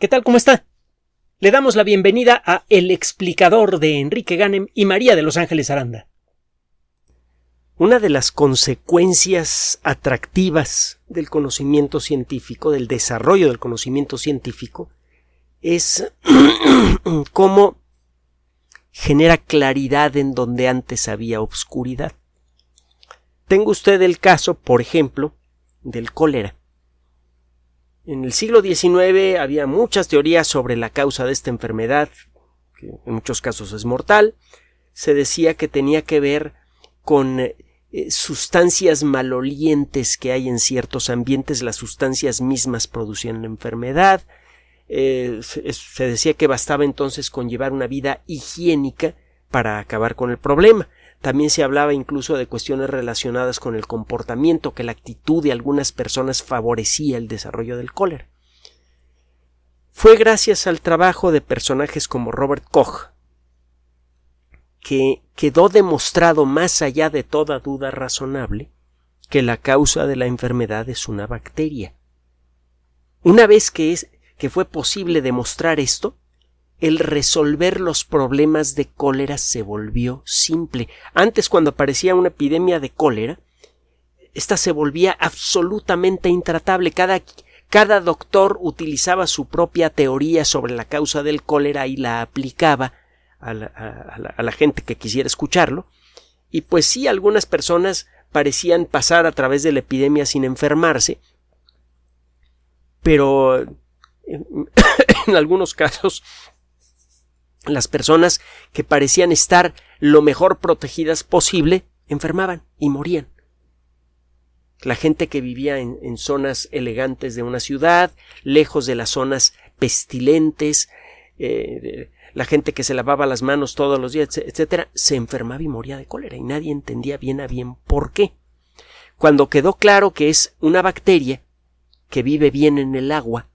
¿Qué tal? ¿Cómo está? Le damos la bienvenida a El explicador de Enrique Ganem y María de Los Ángeles Aranda. Una de las consecuencias atractivas del conocimiento científico, del desarrollo del conocimiento científico, es cómo genera claridad en donde antes había obscuridad. Tengo usted el caso, por ejemplo, del cólera. En el siglo XIX había muchas teorías sobre la causa de esta enfermedad, que en muchos casos es mortal. Se decía que tenía que ver con eh, sustancias malolientes que hay en ciertos ambientes, las sustancias mismas producían la enfermedad. Eh, se decía que bastaba entonces con llevar una vida higiénica para acabar con el problema. También se hablaba incluso de cuestiones relacionadas con el comportamiento, que la actitud de algunas personas favorecía el desarrollo del cólera. Fue gracias al trabajo de personajes como Robert Koch que quedó demostrado más allá de toda duda razonable que la causa de la enfermedad es una bacteria. Una vez que, es, que fue posible demostrar esto, el resolver los problemas de cólera se volvió simple. Antes, cuando aparecía una epidemia de cólera, esta se volvía absolutamente intratable. Cada, cada doctor utilizaba su propia teoría sobre la causa del cólera y la aplicaba a la, a la gente que quisiera escucharlo. Y pues sí, algunas personas parecían pasar a través de la epidemia sin enfermarse, pero en algunos casos las personas que parecían estar lo mejor protegidas posible enfermaban y morían. La gente que vivía en, zonas elegantes de una ciudad, lejos de las zonas pestilentes, eh, la gente que se lavaba las manos todos los días, etcétera, se enfermaba y moría de cólera y nadie entendía bien a bien por qué. Cuando quedó claro que es una bacteria que vive bien en el agua,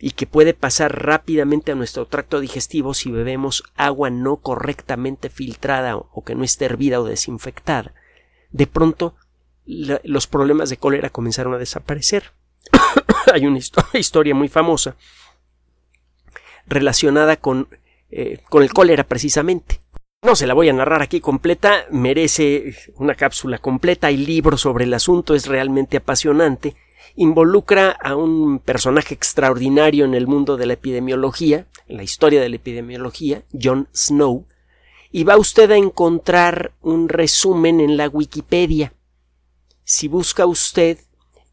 y que puede pasar rápidamente a nuestro tracto digestivo si bebemos agua no correctamente filtrada o que no esté hervida o desinfectada. De pronto los problemas de cólera comenzaron a desaparecer. Hay una historia muy famosa relacionada con, eh, con el cólera precisamente. No se la voy a narrar aquí completa, merece una cápsula completa, hay libros sobre el asunto, es realmente apasionante involucra a un personaje extraordinario en el mundo de la epidemiología, en la historia de la epidemiología, John Snow, y va usted a encontrar un resumen en la Wikipedia. Si busca usted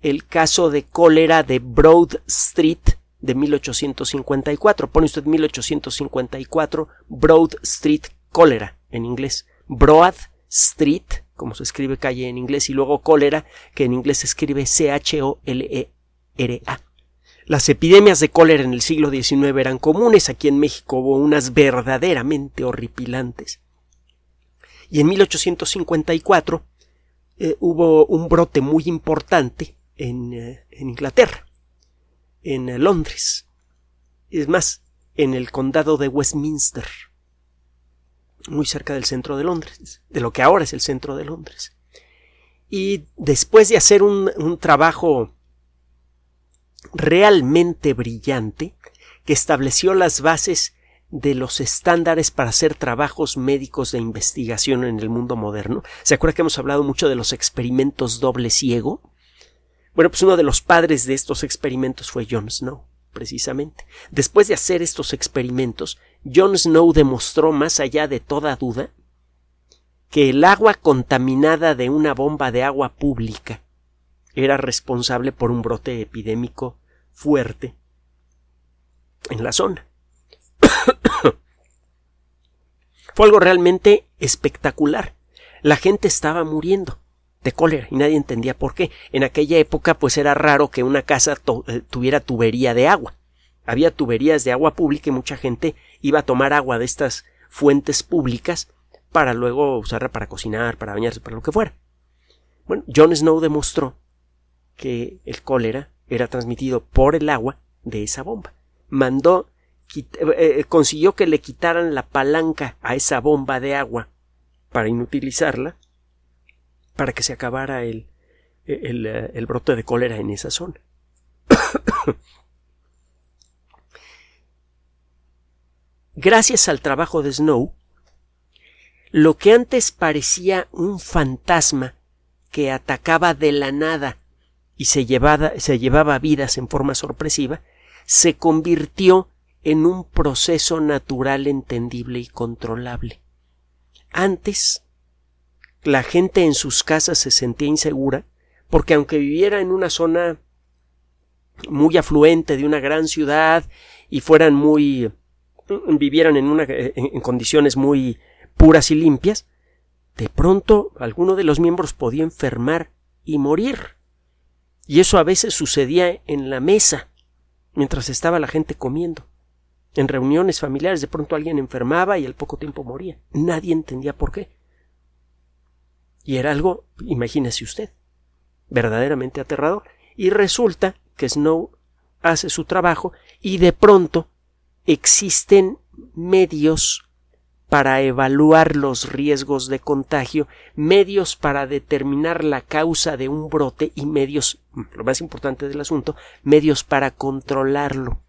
el caso de cólera de Broad Street de 1854, pone usted 1854 Broad Street cólera en inglés. Broad Street como se escribe calle en inglés, y luego cólera, que en inglés se escribe C-H-O-L-E-R-A. Las epidemias de cólera en el siglo XIX eran comunes, aquí en México hubo unas verdaderamente horripilantes. Y en 1854 eh, hubo un brote muy importante en, eh, en Inglaterra, en eh, Londres. Es más, en el condado de Westminster muy cerca del centro de Londres, de lo que ahora es el centro de Londres. Y después de hacer un, trabajo realmente brillante, que estableció las bases de los estándares para hacer trabajos médicos de investigación en el mundo moderno. ¿Se acuerda que hemos hablado mucho de los experimentos doble ciego? Bueno, pues uno de los padres de estos experimentos fue John Snow, precisamente. Después de hacer estos experimentos, John Snow demostró más allá de toda duda que el agua contaminada de una bomba de agua pública era responsable por un brote epidémico fuerte en la zona. Fue algo realmente espectacular. La gente estaba muriendo de cólera y nadie entendía por qué. En aquella época pues era raro que una casa eh, tuviera tubería de agua había tuberías de agua pública y mucha gente iba a tomar agua de estas fuentes públicas para luego usarla para cocinar, para bañarse, para lo que fuera. Bueno, John Snow demostró que el cólera era transmitido por el agua de esa bomba. Mandó, eh, eh, consiguió que le quitaran la palanca a esa bomba de agua para inutilizarla, para que se acabara el, el, el brote de cólera en esa zona. gracias al trabajo de Snow, lo que antes parecía un fantasma que atacaba de la nada y se llevaba, se llevaba vidas en forma sorpresiva, se convirtió en un proceso natural entendible y controlable. Antes, la gente en sus casas se sentía insegura porque aunque viviera en una zona muy afluente de una gran ciudad y fueran muy vivieran en una en condiciones muy puras y limpias, de pronto alguno de los miembros podía enfermar y morir. Y eso a veces sucedía en la mesa, mientras estaba la gente comiendo. En reuniones familiares de pronto alguien enfermaba y al poco tiempo moría. Nadie entendía por qué. Y era algo, imagínese usted, verdaderamente aterrador. Y resulta que Snow hace su trabajo y de pronto existen medios para evaluar los riesgos de contagio, medios para determinar la causa de un brote y medios, lo más importante del asunto, medios para controlarlo.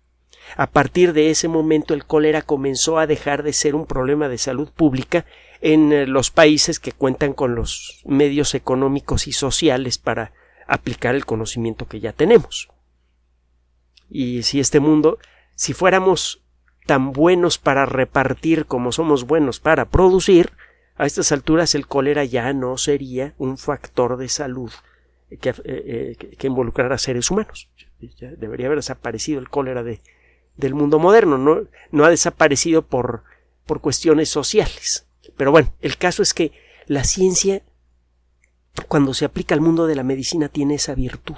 A partir de ese momento el cólera comenzó a dejar de ser un problema de salud pública en eh, los países que cuentan con los medios económicos y sociales para aplicar el conocimiento que ya tenemos. Y si este mundo, si fuéramos tan buenos para repartir como somos buenos para producir, a estas alturas el cólera ya no sería un factor de salud que, eh, eh, que involucrara a seres humanos. Ya debería haber desaparecido el cólera de, del mundo moderno, no, no ha desaparecido por, por cuestiones sociales. Pero bueno, el caso es que la ciencia, cuando se aplica al mundo de la medicina, tiene esa virtud.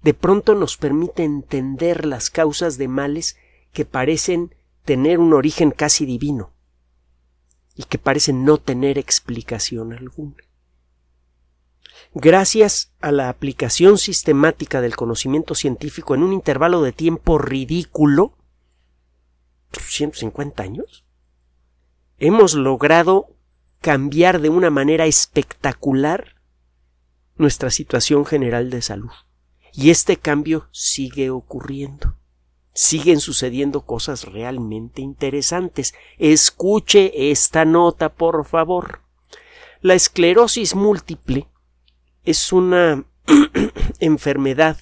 De pronto nos permite entender las causas de males que parecen tener un origen casi divino y que parecen no tener explicación alguna. Gracias a la aplicación sistemática del conocimiento científico en un intervalo de tiempo ridículo, 150 años, hemos logrado cambiar de una manera espectacular nuestra situación general de salud. Y este cambio sigue ocurriendo siguen sucediendo cosas realmente interesantes. Escuche esta nota, por favor. La esclerosis múltiple es una enfermedad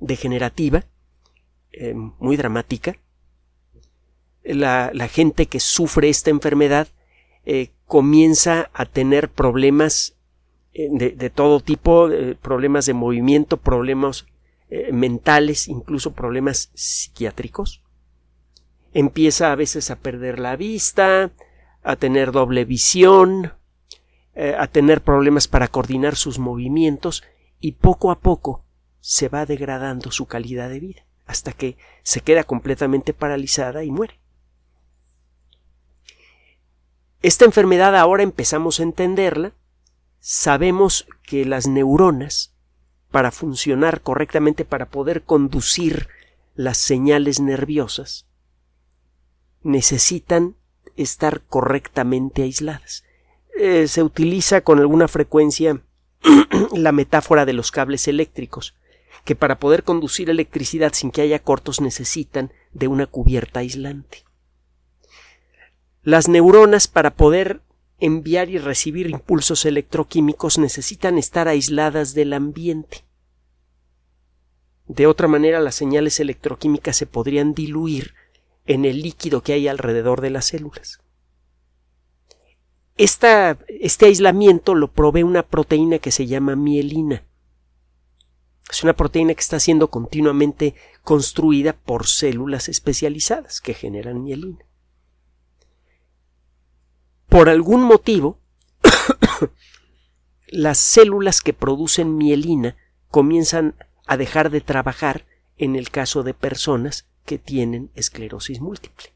degenerativa eh, muy dramática. La, gente que sufre esta enfermedad eh, comienza a tener problemas eh, de, de, todo tipo, problemas de movimiento, problemas eh, mentales, incluso problemas psiquiátricos. Empieza a veces a perder la vista, a tener doble visión, eh, a tener problemas para coordinar sus movimientos y poco a poco se va degradando su calidad de vida hasta que se queda completamente paralizada y muere. Esta enfermedad ahora empezamos a entenderla, sabemos que las neuronas para funcionar correctamente, para poder conducir las señales nerviosas, necesitan estar correctamente aisladas. Eh, se utiliza con alguna frecuencia la metáfora de los cables eléctricos, que para poder conducir electricidad sin que haya cortos necesitan de una cubierta aislante. Las neuronas para poder enviar y recibir impulsos electroquímicos necesitan estar aisladas del ambiente. De otra manera las señales electroquímicas se podrían diluir en el líquido que hay alrededor de las células. este aislamiento lo provee una proteína que se llama mielina. Es una proteína que está siendo continuamente construida por células especializadas que generan mielina por algún motivo, las células que producen mielina comienzan a dejar de trabajar en el caso de personas que tienen esclerosis múltiple.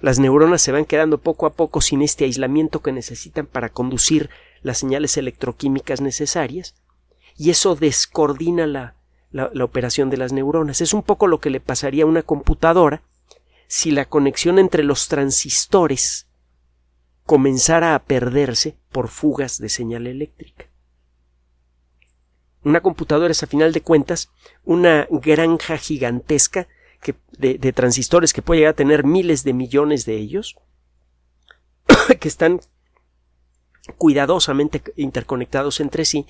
Las neuronas se van quedando poco a poco sin este aislamiento que necesitan para conducir las señales electroquímicas necesarias y eso descoordina la, la, la, operación de las neuronas. Es un poco lo que le pasaría a una computadora si la conexión entre los transistores comenzara a perderse por fugas de señal eléctrica. Una computadora es a final de cuentas una granja gigantesca de, transistores que puede llegar a tener miles de millones de ellos, que están cuidadosamente interconectados entre sí,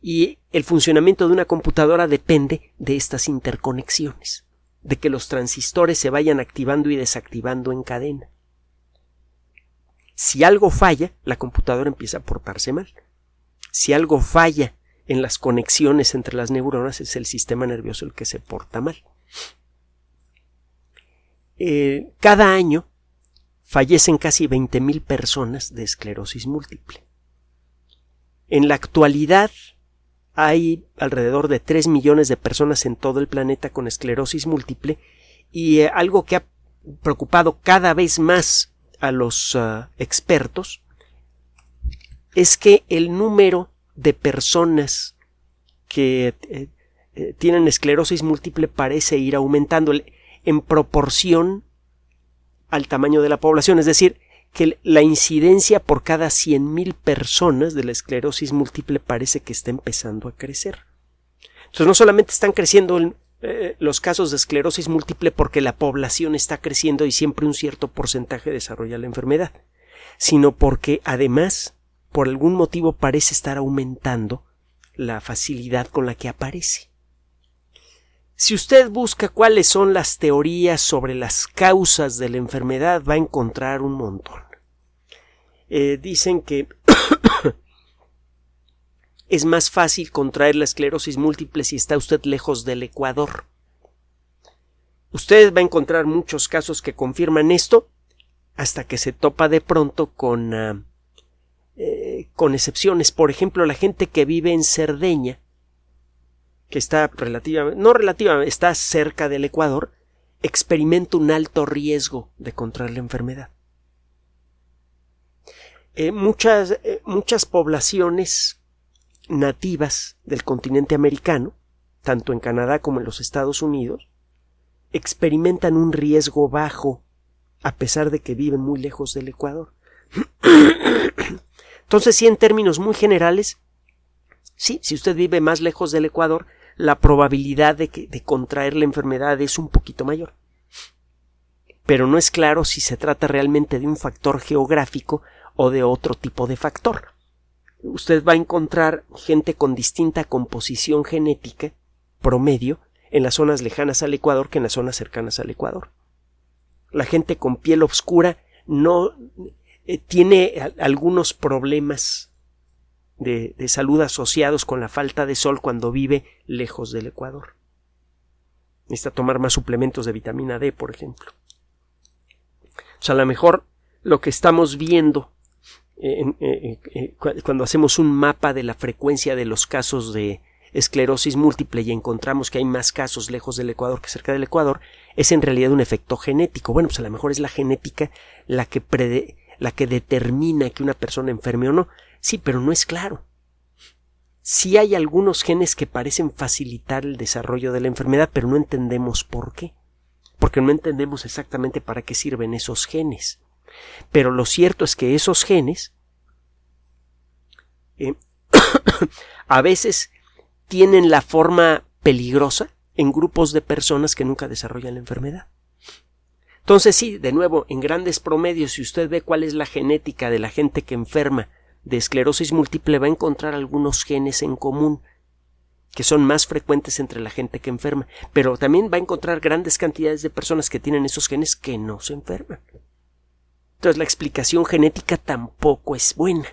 y el funcionamiento de una computadora depende de estas interconexiones, de que los transistores se vayan activando y desactivando en cadena. Si algo falla, la computadora empieza a portarse mal. Si algo falla en las conexiones entre las neuronas, es el sistema nervioso el que se porta mal. Eh, cada año fallecen casi 20.000 personas de esclerosis múltiple. En la actualidad hay alrededor de 3 millones de personas en todo el planeta con esclerosis múltiple y eh, algo que ha preocupado cada vez más a los ah, expertos es que el número de personas que eh, tienen esclerosis múltiple parece ir aumentando en proporción al tamaño de la población, es decir, que la incidencia por cada 100.000 personas de la esclerosis múltiple parece que está empezando a crecer. Entonces no solamente están creciendo eh, los casos de esclerosis múltiple porque la población está creciendo y siempre un cierto porcentaje desarrolla la enfermedad, sino porque además, por algún motivo parece estar aumentando la facilidad con la que aparece. Si usted busca cuáles son las teorías sobre las causas de la enfermedad, va a encontrar un montón. Eh, dicen que es más fácil contraer la esclerosis múltiple si está usted lejos del Ecuador. Usted va a encontrar muchos casos que confirman esto hasta que se topa de pronto con, ah, eh, con excepciones. Por ejemplo, la gente que vive en Cerdeña que está relativamente, no relativamente, está cerca del Ecuador, experimenta un alto riesgo de contraer la enfermedad. Eh, muchas, eh, muchas poblaciones nativas del continente americano, tanto en Canadá como en los Estados Unidos, experimentan un riesgo bajo a pesar de que viven muy lejos del Ecuador. Entonces, sí, en términos muy generales, sí, si usted vive más lejos del Ecuador, la probabilidad de, que, de contraer la enfermedad es un poquito mayor. Pero no es claro si se trata realmente de un factor geográfico o de otro tipo de factor. Usted va a encontrar gente con distinta composición genética promedio en las zonas lejanas al Ecuador que en las zonas cercanas al Ecuador. La gente con piel oscura no eh, tiene algunos problemas de, salud asociados con la falta de sol cuando vive lejos del Ecuador. Necesita tomar más suplementos de vitamina D, por ejemplo. O sea, a lo mejor lo que estamos viendo eh, eh, eh, cuando hacemos un mapa de la frecuencia de los casos de esclerosis múltiple y encontramos que hay más casos lejos del Ecuador que cerca del Ecuador, es en realidad un efecto genético. Bueno, pues a lo mejor es la genética la que, la que determina que una persona enferme o no. Sí, pero no es claro. Sí hay algunos genes que parecen facilitar el desarrollo de la enfermedad, pero no entendemos por qué. Porque no entendemos exactamente para qué sirven esos genes. Pero lo cierto es que esos genes eh, a veces tienen la forma peligrosa en grupos de personas que nunca desarrollan la enfermedad. Entonces sí, de nuevo, en grandes promedios, si usted ve cuál es la genética de la gente que enferma de esclerosis múltiple va a encontrar algunos genes en común que son más frecuentes entre la gente que enferma, pero también va a encontrar grandes cantidades de personas que tienen esos genes que no se enferman. Entonces la explicación genética tampoco es buena.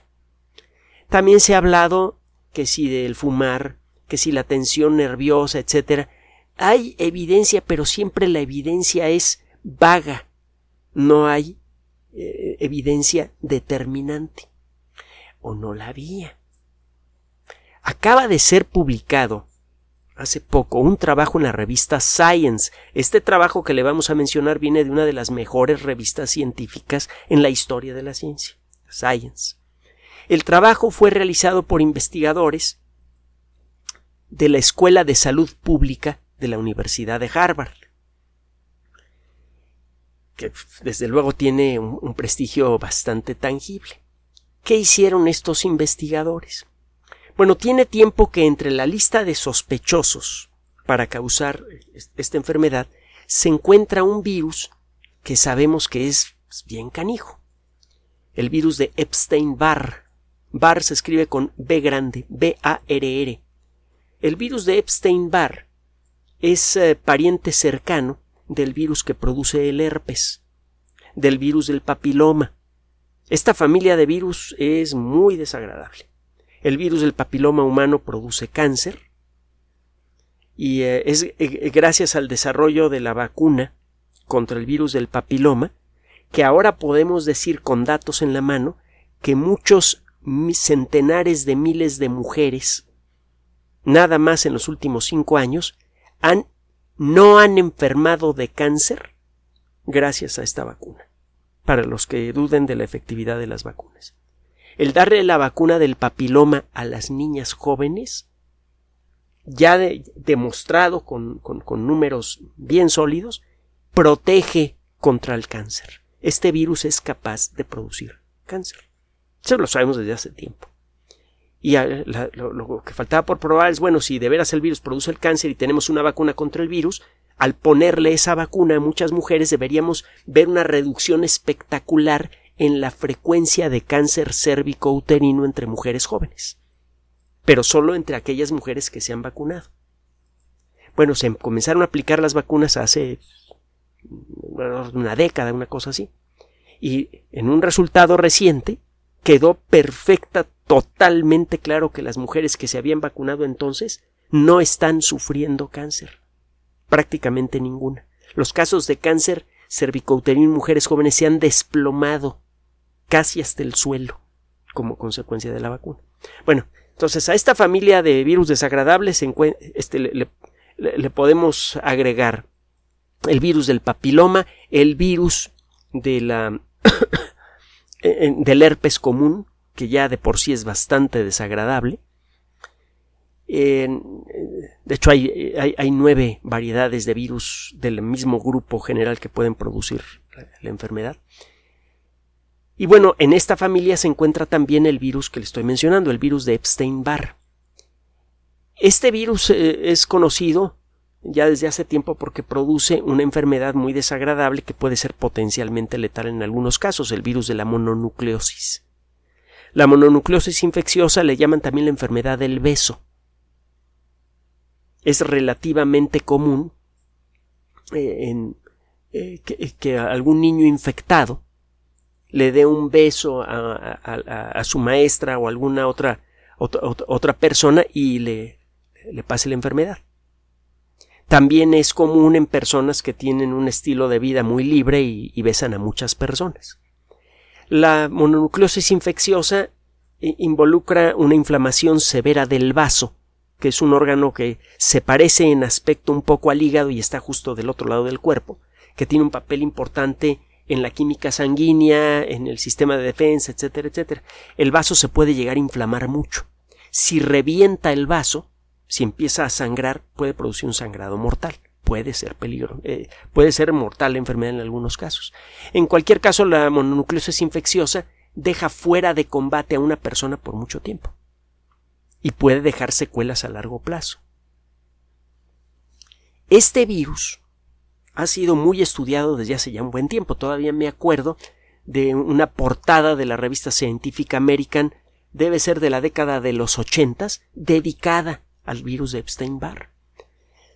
También se ha hablado que si del fumar, que si la tensión nerviosa, etcétera, hay evidencia, pero siempre la evidencia es vaga. No hay eh, evidencia determinante o no la había. Acaba de ser publicado hace poco un trabajo en la revista Science. Este trabajo que le vamos a mencionar viene de una de las mejores revistas científicas en la historia de la ciencia, Science. El trabajo fue realizado por investigadores de la Escuela de Salud Pública de la Universidad de Harvard, que desde luego tiene un, prestigio bastante tangible. ¿Qué hicieron estos investigadores? Bueno, tiene tiempo que entre la lista de sospechosos para causar esta enfermedad se encuentra un virus que sabemos que es bien canijo. El virus de Epstein-Barr. Barr se escribe con B grande, B-A-R-R. El virus de Epstein-Barr es eh, pariente cercano del virus que produce el herpes, del virus del papiloma. Esta familia de virus es muy desagradable. El virus del papiloma humano produce cáncer y eh, es eh, gracias al desarrollo de la vacuna contra el virus del papiloma que ahora podemos decir con datos en la mano que muchos centenares de miles de mujeres, nada más en los últimos cinco años, han, no han enfermado de cáncer gracias a esta vacuna, para los que duden de la efectividad de las vacunas. El darle la vacuna del papiloma a las niñas jóvenes, ya demostrado con, con números bien sólidos, protege contra el cáncer. Este virus es capaz de producir cáncer. Eso lo sabemos desde hace tiempo. Y lo, que faltaba por probar es, bueno, si de veras el virus produce el cáncer y tenemos una vacuna contra el virus, al ponerle esa vacuna a muchas mujeres deberíamos ver una reducción espectacular en la frecuencia de cáncer cérvico uterino entre mujeres jóvenes. Pero solo entre aquellas mujeres que se han vacunado. Bueno, se comenzaron a aplicar las vacunas hace una década, una cosa así. Y en un resultado reciente, quedó perfecta, totalmente claro que las mujeres que se habían vacunado entonces no están sufriendo cáncer. Prácticamente ninguna. Los casos de cáncer cervicouterino en mujeres jóvenes se han desplomado casi hasta el suelo como consecuencia de la vacuna. Bueno, entonces a esta familia de virus desagradables este, le, podemos agregar el virus del papiloma, el virus de la del herpes común, que ya de por sí es bastante desagradable. de hecho, hay, hay, nueve variedades de virus del mismo grupo general que pueden producir la, enfermedad. Y bueno, en esta familia se encuentra también el virus que le estoy mencionando, el virus de Epstein-Barr. Este virus eh, es conocido ya desde hace tiempo porque produce una enfermedad muy desagradable que puede ser potencialmente letal en algunos casos, el virus de la mononucleosis. La mononucleosis infecciosa le llaman también la enfermedad del beso. Es relativamente común eh, en, eh, que, algún niño infectado le dé un beso a, su maestra o alguna otra, otra, persona y le, pase la enfermedad. También es común en personas que tienen un estilo de vida muy libre y, besan a muchas personas. La mononucleosis infecciosa involucra una inflamación severa del vaso, que es un órgano que se parece en aspecto un poco al hígado y está justo del otro lado del cuerpo, que tiene un papel importante en la química sanguínea, en el sistema de defensa, etcétera, etcétera. El vaso se puede llegar a inflamar mucho. Si revienta el vaso, si empieza a sangrar, puede producir un sangrado mortal. Puede ser peligro, eh, puede ser mortal la enfermedad en algunos casos. En cualquier caso, la mononucleosis infecciosa deja fuera de combate a una persona por mucho tiempo y puede dejar secuelas a largo plazo. Este virus ha sido muy estudiado desde hace ya un buen tiempo. Todavía me acuerdo de una portada de la revista Scientific American, debe ser de la década de los ochentas, dedicada al virus de Epstein-Barr.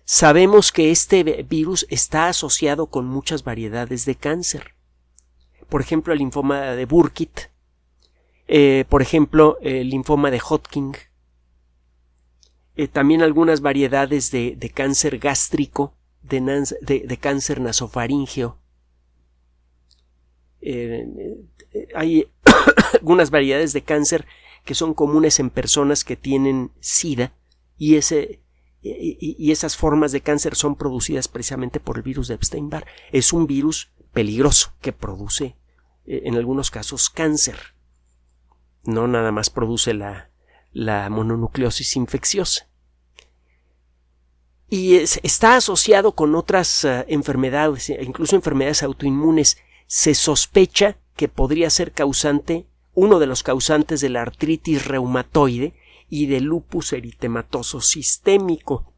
Sabemos que este virus está asociado con muchas variedades de cáncer. Por ejemplo, el linfoma de Burkitt, eh, por ejemplo, el linfoma de Hodgkin, eh, también algunas variedades de, cáncer gástrico, de, cáncer nasofaringeo. Eh, hay algunas variedades de cáncer que son comunes en personas que tienen SIDA y, esas formas de cáncer son producidas precisamente por el virus de Epstein-Barr. Es un virus peligroso que produce eh, en algunos casos cáncer. No nada más produce la, la mononucleosis infecciosa. Y está asociado con otras eh, enfermedades, e incluso enfermedades autoinmunes. Se sospecha que podría ser causante, uno de los causantes de la artritis reumatoide, y de lupus eritematoso sistémico,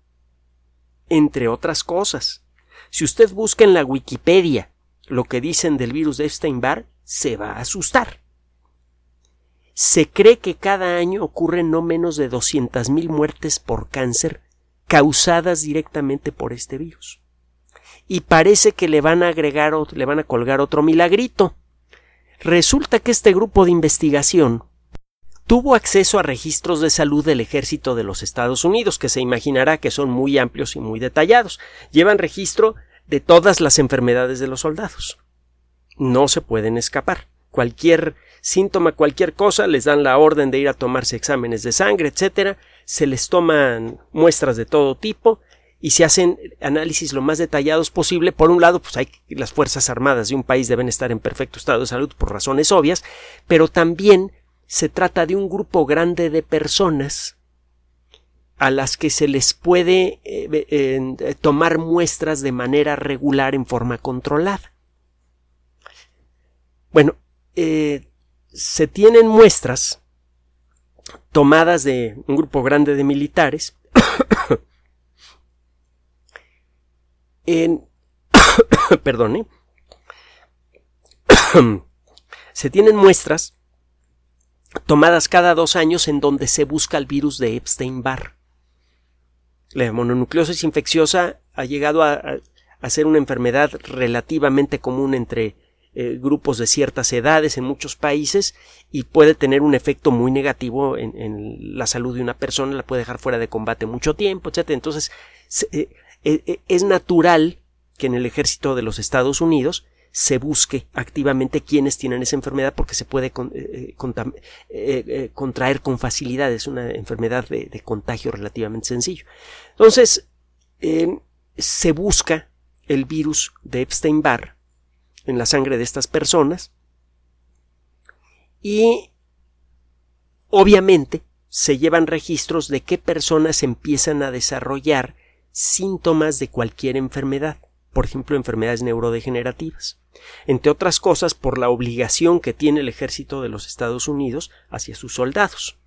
entre otras cosas. Si usted busca en la Wikipedia lo que dicen del virus de Epstein-Barr, se va a asustar. Se cree que cada año ocurren no menos de 200.000 muertes por cáncer causadas directamente por este virus. Y parece que le van a agregar o le van a colgar otro milagrito. Resulta que este grupo de investigación tuvo acceso a registros de salud del ejército de los Estados Unidos, que se imaginará que son muy amplios y muy detallados. Llevan registro de todas las enfermedades de los soldados. No se pueden escapar. Cualquier síntoma, cualquier cosa, les dan la orden de ir a tomarse exámenes de sangre, etcétera, se les toman muestras de todo tipo y se hacen análisis lo más detallados posible. Por un lado, pues hay las Fuerzas Armadas de un país deben estar en perfecto estado de salud por razones obvias, pero también se trata de un grupo grande de personas a las que se les puede eh, eh, tomar muestras de manera regular en forma controlada. Bueno, eh, se tienen muestras tomadas de un grupo grande de militares en perdone se tienen muestras tomadas cada dos años en donde se busca el virus de Epstein-Barr. La mononucleosis infecciosa ha llegado a, ser una enfermedad relativamente común entre eh, grupos de ciertas edades en muchos países y puede tener un efecto muy negativo en, la salud de una persona, la puede dejar fuera de combate mucho tiempo, etc. Entonces, eh, eh, es natural que en el ejército de los Estados Unidos se busque activamente quienes tienen esa enfermedad porque se puede contraer con facilidad. Es una enfermedad de, contagio relativamente sencillo. Entonces, se busca el virus de Epstein-Barr en la sangre de estas personas y obviamente se llevan registros de qué personas empiezan a desarrollar síntomas de cualquier enfermedad por ejemplo, enfermedades neurodegenerativas. Entre otras cosas, por la obligación que tiene el ejército de los Estados Unidos hacia sus soldados.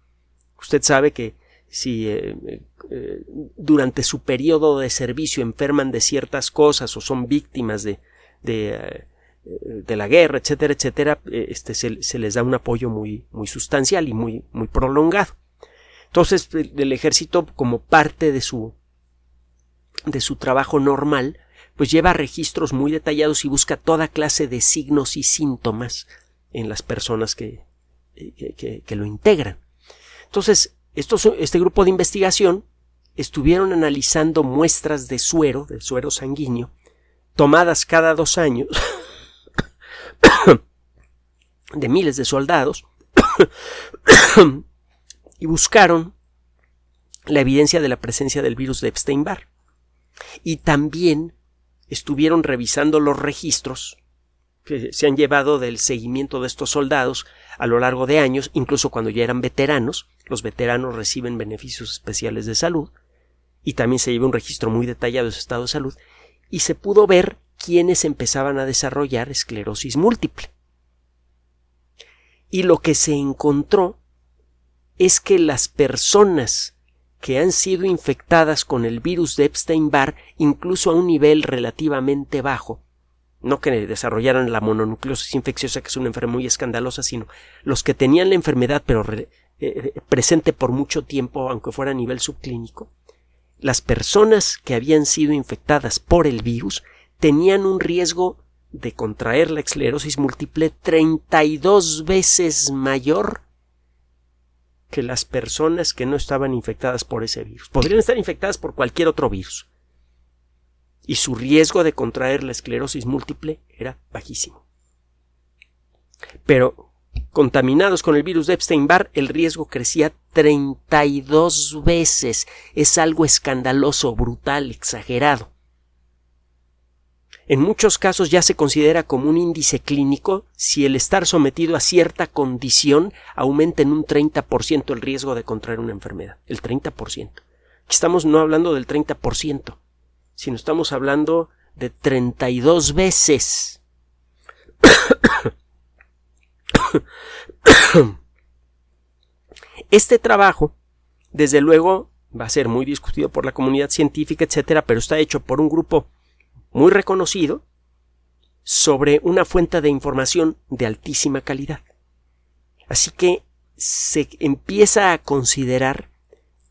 Usted sabe que si eh, eh, durante su periodo de servicio enferman de ciertas cosas o son víctimas de, de, eh, de la guerra, etcétera, etcétera, este, se, les da un apoyo muy, muy sustancial y muy, muy prolongado. Entonces, el ejército, como parte de su, de su trabajo normal, pues lleva registros muy detallados y busca toda clase de signos y síntomas en las personas que, que, que, lo integran. Entonces, estos, este grupo de investigación estuvieron analizando muestras de suero, de suero sanguíneo, tomadas cada dos años de miles de soldados y buscaron la evidencia de la presencia del virus de Epstein-Barr. Y también estuvieron revisando los registros que se han llevado del seguimiento de estos soldados a lo largo de años, incluso cuando ya eran veteranos, los veteranos reciben beneficios especiales de salud, y también se lleva un registro muy detallado de su estado de salud, y se pudo ver quiénes empezaban a desarrollar esclerosis múltiple. Y lo que se encontró es que las personas que han sido infectadas con el virus de Epstein-Barr incluso a un nivel relativamente bajo, no que desarrollaran la mononucleosis infecciosa, que es una enfermedad muy escandalosa, sino los que tenían la enfermedad pero eh, eh, presente por mucho tiempo, aunque fuera a nivel subclínico, las personas que habían sido infectadas por el virus tenían un riesgo de contraer la esclerosis múltiple 32 veces mayor que las personas que no estaban infectadas por ese virus. Podrían estar infectadas por cualquier otro virus. Y su riesgo de contraer la esclerosis múltiple era bajísimo. Pero contaminados con el virus de Epstein-Barr, el riesgo crecía 32 veces. Es algo escandaloso, brutal, exagerado. En muchos casos ya se considera como un índice clínico si el estar sometido a cierta condición aumenta en un 30% el riesgo de contraer una enfermedad. El 30%. Aquí estamos no hablando del 30%, sino estamos hablando de 32 veces. Este trabajo, desde luego, va a ser muy discutido por la comunidad científica, etcétera, pero está hecho por un grupo muy reconocido sobre una fuente de información de altísima calidad. Así que se empieza a considerar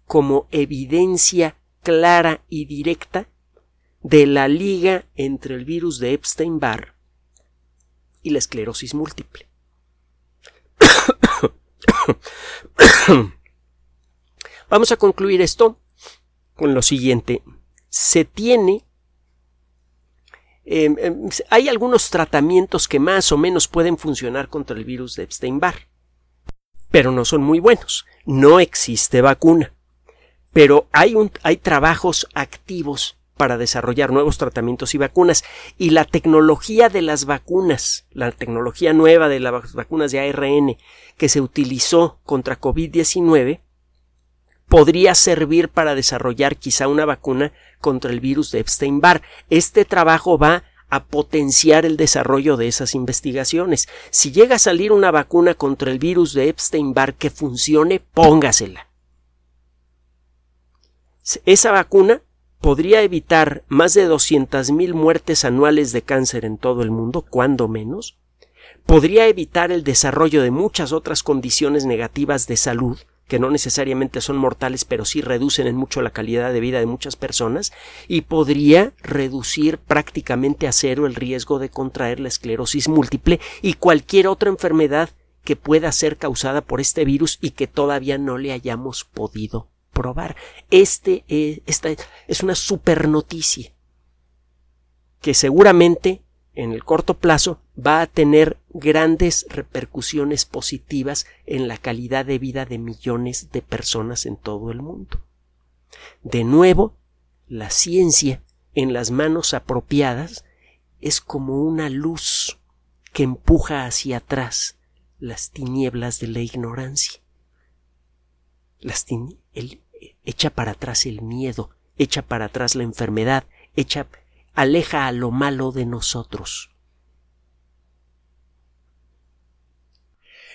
como evidencia clara y directa de la liga entre el virus de Epstein-Barr y la esclerosis múltiple. Vamos a concluir esto con lo siguiente. Se tiene em, em, hay algunos tratamientos que más o menos pueden funcionar contra el virus de Epstein-Barr, pero no son muy buenos. No existe vacuna, pero hay, hay trabajos activos para desarrollar nuevos tratamientos y vacunas. Y la tecnología de las vacunas, la tecnología nueva de las vacunas de ARN que se utilizó contra COVID-19, podría servir para desarrollar quizá una vacuna contra el virus de Epstein-Barr. Este trabajo va a potenciar el desarrollo de esas investigaciones. Si llega a salir una vacuna contra el virus de Epstein-Barr que funcione, póngasela. Esa vacuna podría evitar más de 200.000 muertes anuales de cáncer en todo el mundo, cuando menos, podría evitar el desarrollo de muchas otras condiciones negativas de salud, que no necesariamente son mortales, pero sí reducen en mucho la calidad de vida de muchas personas, y podría reducir prácticamente a cero el riesgo de contraer la esclerosis múltiple y cualquier otra enfermedad que pueda ser causada por este virus y que todavía no le hayamos podido probar. Este, eh, esta es una super noticia que seguramente en el corto plazo va a tener grandes repercusiones positivas en la calidad de vida de millones de personas en todo el mundo. De nuevo, la ciencia en las manos apropiadas es como una luz que empuja hacia atrás las tinieblas de la ignorancia. El, echa para atrás el miedo, echa para atrás la enfermedad, echa, aleja a lo malo de nosotros.